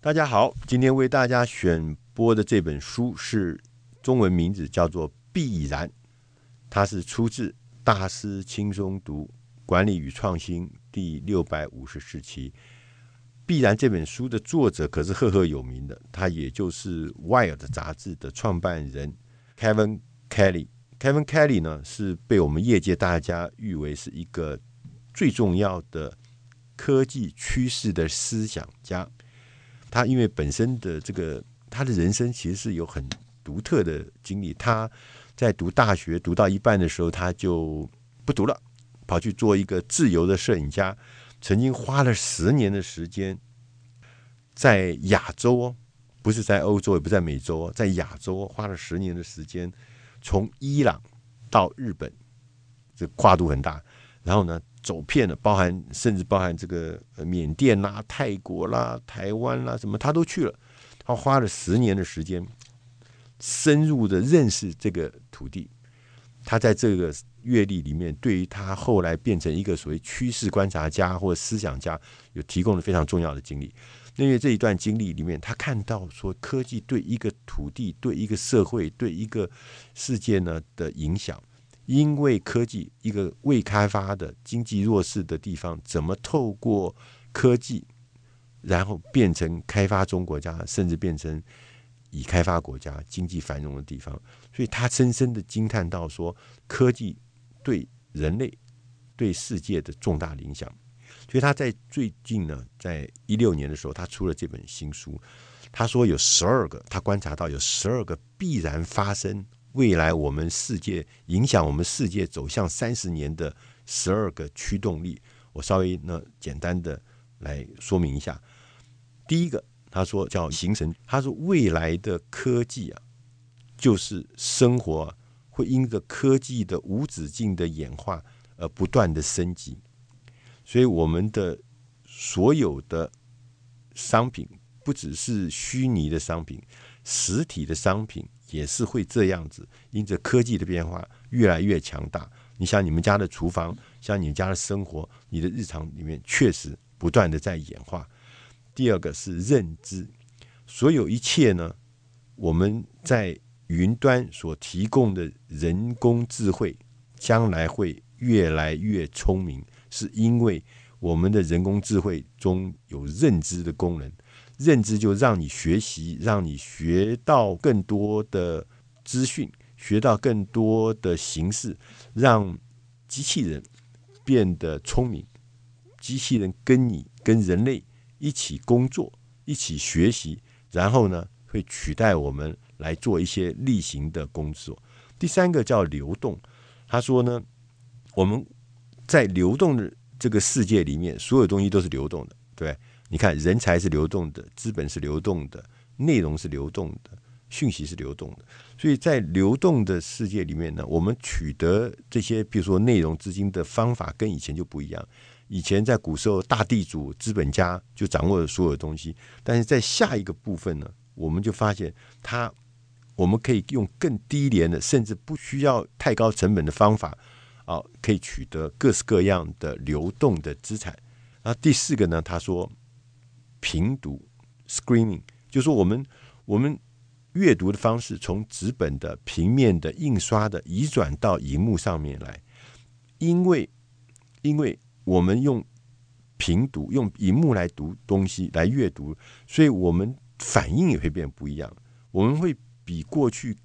大家好，今天为大家选播的这本书是中文名字叫做《必然》，它是出自《大师轻松读管理与创新》第六百五十四期。《必然》这本书的作者可是赫赫有名的，他也就是《Wired》杂志的创办人 Kevin Kelly。Kevin Kelly 呢，是被我们业界大家誉为是一个最重要的科技趋势的思想家。他因为本身的这个，他的人生其实是有很独特的经历。他在读大学读到一半的时候，他就不读了，跑去做一个自由的摄影家。曾经花了十年的时间，在亚洲，不是在欧洲，也不在美洲，在亚洲花了十年的时间，从伊朗到日本，这跨度很大。然后呢，走遍了，包含甚至包含这个缅甸啦、泰国啦、台湾啦，什么他都去了。他花了十年的时间，深入的认识这个土地。他在这个阅历里面，对于他后来变成一个所谓趋势观察家或思想家，有提供了非常重要的经历。因为这一段经历里面，他看到说科技对一个土地、对一个社会、对一个世界呢的影响。因为科技，一个未开发的经济弱势的地方，怎么透过科技，然后变成开发中国家，甚至变成已开发国家经济繁荣的地方？所以他深深的惊叹到说，科技对人类、对世界的重大影响。所以他在最近呢，在一六年的时候，他出了这本新书。他说有十二个，他观察到有十二个必然发生。未来我们世界影响我们世界走向三十年的十二个驱动力，我稍微呢简单的来说明一下。第一个，他说叫形成，他说未来的科技啊，就是生活，会因着科技的无止境的演化而不断的升级，所以我们的所有的商品，不只是虚拟的商品，实体的商品。也是会这样子，因着科技的变化越来越强大。你像你们家的厨房，像你们家的生活，你的日常里面确实不断的在演化。第二个是认知，所有一切呢，我们在云端所提供的人工智慧，将来会越来越聪明，是因为我们的人工智慧中有认知的功能。认知就让你学习，让你学到更多的资讯，学到更多的形式，让机器人变得聪明。机器人跟你跟人类一起工作，一起学习，然后呢，会取代我们来做一些例行的工作。第三个叫流动，他说呢，我们在流动的这个世界里面，所有东西都是流动的，对。你看，人才是流动的，资本是流动的，内容是流动的，讯息是流动的。所以在流动的世界里面呢，我们取得这些，比如说内容、资金的方法，跟以前就不一样。以前在古时候，大地主、资本家就掌握了所有东西，但是在下一个部分呢，我们就发现，它我们可以用更低廉的，甚至不需要太高成本的方法，啊，可以取得各式各样的流动的资产。那第四个呢，他说。平读 （screening） 就是说，我们我们阅读的方式从纸本的、平面的、印刷的移转到荧幕上面来，因为因为我们用平读、用荧幕来读东西来阅读，所以我们反应也会变不一样。我们会比过去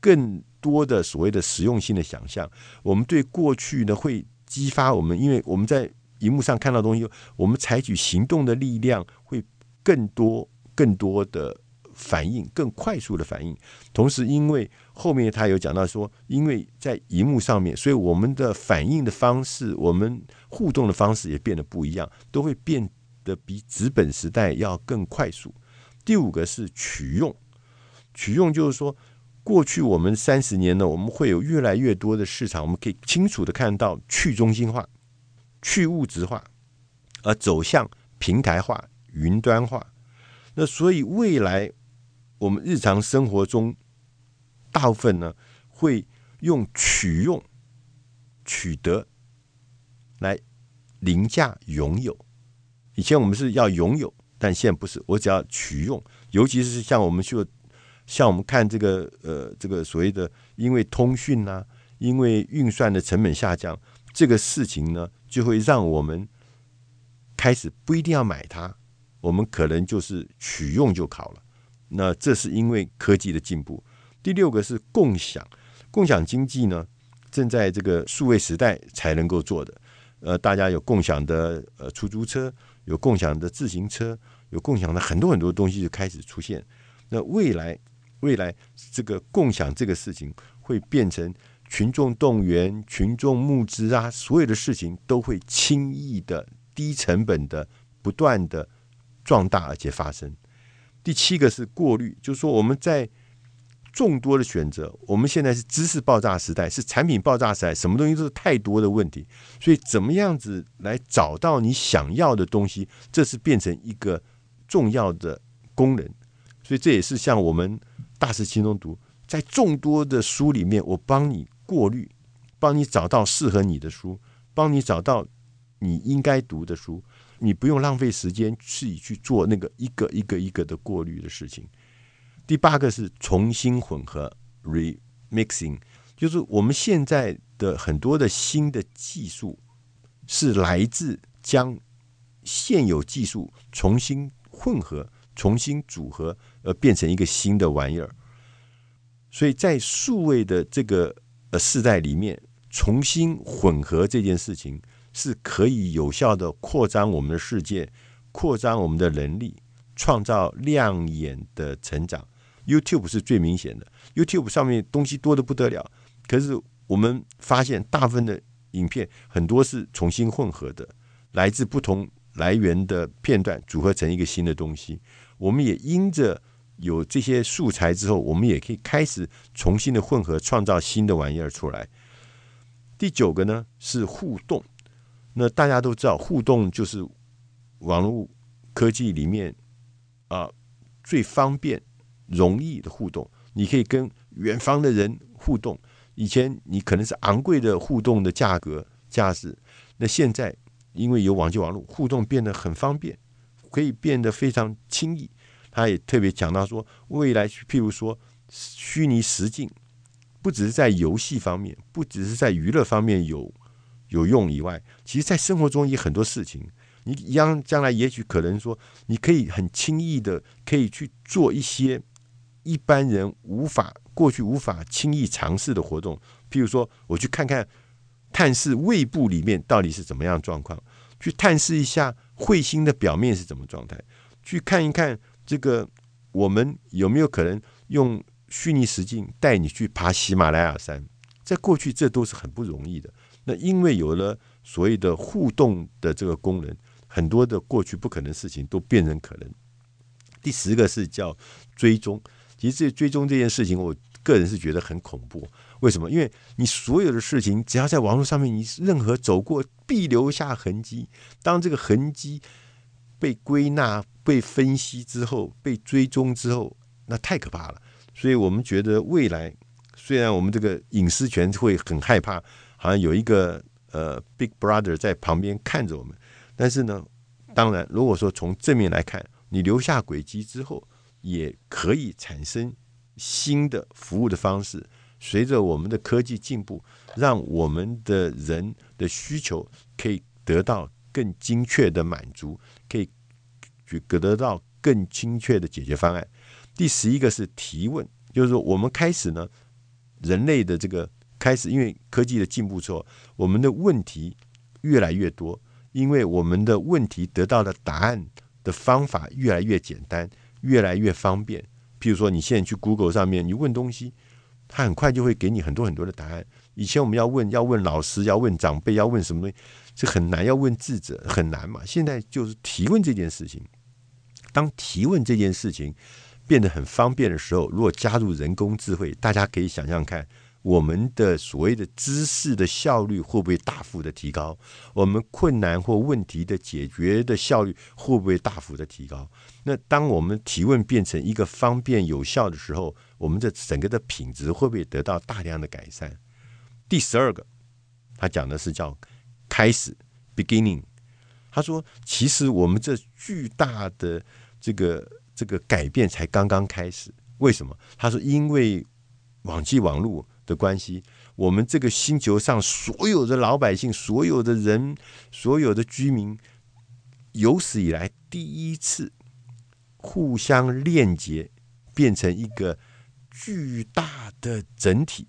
更多的所谓的实用性的想象。我们对过去呢会激发我们，因为我们在。荧幕上看到东西，我们采取行动的力量会更多、更多的反应，更快速的反应。同时，因为后面他有讲到说，因为在荧幕上面，所以我们的反应的方式、我们互动的方式也变得不一样，都会变得比纸本时代要更快速。第五个是取用，取用就是说，过去我们三十年呢，我们会有越来越多的市场，我们可以清楚的看到去中心化。去物质化，而走向平台化、云端化。那所以未来我们日常生活中，大部分呢会用取用、取得来凌驾拥有。以前我们是要拥有，但现在不是，我只要取用，尤其是像我们就像我们看这个呃这个所谓的，因为通讯呐、因为运算的成本下降，这个事情呢，就会让我们开始不一定要买它，我们可能就是取用就好了。那这是因为科技的进步。第六个是共享，共享经济呢，正在这个数位时代才能够做的。呃，大家有共享的呃出租车，有共享的自行车，有共享的很多很多东西就开始出现。那未来，未来这个共享这个事情会变成群众动员、群众募资啊，所有的事情都会轻易的、低成本的、不断的壮大而且发生。第七个是过滤，就是说我们在。众多的选择，我们现在是知识爆炸时代，是产品爆炸时代，什么东西都是太多的问题，所以怎么样子来找到你想要的东西，这是变成一个重要的功能。所以这也是像我们大师轻松读，在众多的书里面，我帮你过滤，帮你找到适合你的书，帮你找到你应该读的书，你不用浪费时间自己去做那个一个一个一个的过滤的事情。第八个是重新混合 （remixing），就是我们现在的很多的新的技术是来自将现有技术重新混合、重新组合，而变成一个新的玩意儿。所以在数位的这个呃世代里面，重新混合这件事情是可以有效的扩张我们的世界，扩张我们的能力，创造亮眼的成长。YouTube 是最明显的，YouTube 上面东西多得不得了。可是我们发现，大部分的影片很多是重新混合的，来自不同来源的片段组合成一个新的东西。我们也因着有这些素材之后，我们也可以开始重新的混合，创造新的玩意儿出来。第九个呢是互动，那大家都知道，互动就是网络科技里面啊最方便。容易的互动，你可以跟远方的人互动。以前你可能是昂贵的互动的价格价值，那现在因为有网际网络，互动变得很方便，可以变得非常轻易。他也特别讲到说，未来譬如说虚拟实境，不只是在游戏方面，不只是在娱乐方面有有用以外，其实在生活中也很多事情。你将将来也许可能说，你可以很轻易的可以去做一些。一般人无法过去无法轻易尝试的活动，譬如说，我去看看探视胃部里面到底是怎么样状况，去探视一下彗星的表面是怎么状态，去看一看这个我们有没有可能用虚拟实境带你去爬喜马拉雅山。在过去，这都是很不容易的。那因为有了所谓的互动的这个功能，很多的过去不可能事情都变成可能。第十个是叫追踪。其实这追踪这件事情，我个人是觉得很恐怖。为什么？因为你所有的事情，只要在网络上面，你任何走过必留下痕迹。当这个痕迹被归纳、被分析之后，被追踪之后，那太可怕了。所以我们觉得未来，虽然我们这个隐私权会很害怕，好像有一个呃 Big Brother 在旁边看着我们，但是呢，当然，如果说从正面来看，你留下轨迹之后。也可以产生新的服务的方式。随着我们的科技进步，让我们的人的需求可以得到更精确的满足，可以去得到更精确的解决方案。第十一个是提问，就是说我们开始呢，人类的这个开始，因为科技的进步之后，我们的问题越来越多，因为我们的问题得到的答案的方法越来越简单。越来越方便，譬如说，你现在去 Google 上面，你问东西，他很快就会给你很多很多的答案。以前我们要问，要问老师，要问长辈，要问什么东西，这很难，要问智者很难嘛。现在就是提问这件事情，当提问这件事情变得很方便的时候，如果加入人工智慧，大家可以想象看。我们的所谓的知识的效率会不会大幅的提高？我们困难或问题的解决的效率会不会大幅的提高？那当我们提问变成一个方便有效的时候，我们的整个的品质会不会得到大量的改善？第十二个，他讲的是叫开始 （beginning）。他说，其实我们这巨大的这个这个改变才刚刚开始。为什么？他说，因为网际网络的关系，我们这个星球上所有的老百姓、所有的人、所有的居民，有史以来第一次互相链接，变成一个巨大的整体。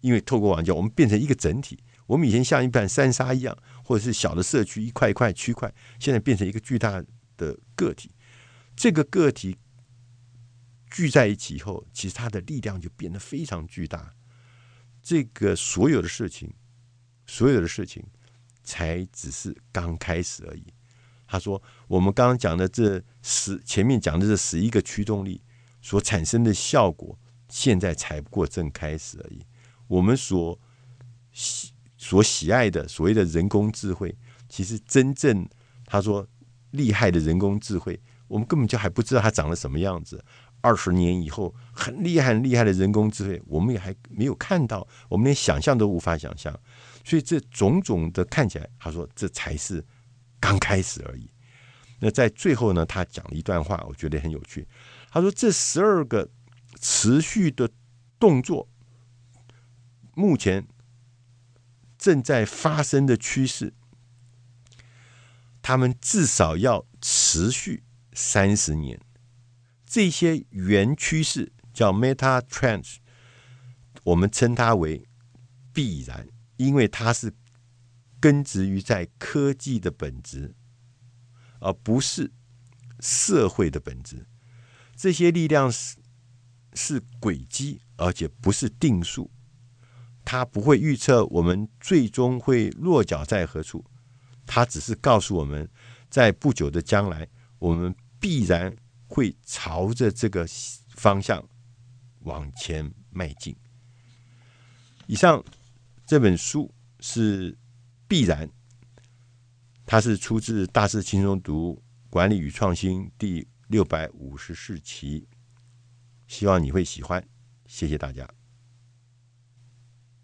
因为透过网交，我们变成一个整体。我们以前像一盘三沙一样，或者是小的社区一块一块区块，现在变成一个巨大的个体。这个个体聚在一起以后，其实它的力量就变得非常巨大。这个所有的事情，所有的事情，才只是刚开始而已。他说：“我们刚刚讲的这十，前面讲的这十一个驱动力所产生的效果，现在才不过正开始而已。我们所喜所喜爱的所谓的人工智慧，其实真正他说厉害的人工智慧，我们根本就还不知道它长得什么样子。二十年以后，很厉害很厉害的人工智慧，我们也还没有看到，我们连想象都无法想象。所以这种种的看起来，他说这才是。”刚开始而已。那在最后呢，他讲了一段话，我觉得很有趣。他说：“这十二个持续的动作，目前正在发生的趋势，他们至少要持续三十年。这些原趋势叫 Meta Trends，我们称它为必然，因为它是。”根植于在科技的本质，而不是社会的本质。这些力量是是轨迹，而且不是定数。它不会预测我们最终会落脚在何处，它只是告诉我们，在不久的将来，我们必然会朝着这个方向往前迈进。以上这本书是。必然，它是出自《大师轻松读管理与创新》第六百五十四期，希望你会喜欢，谢谢大家。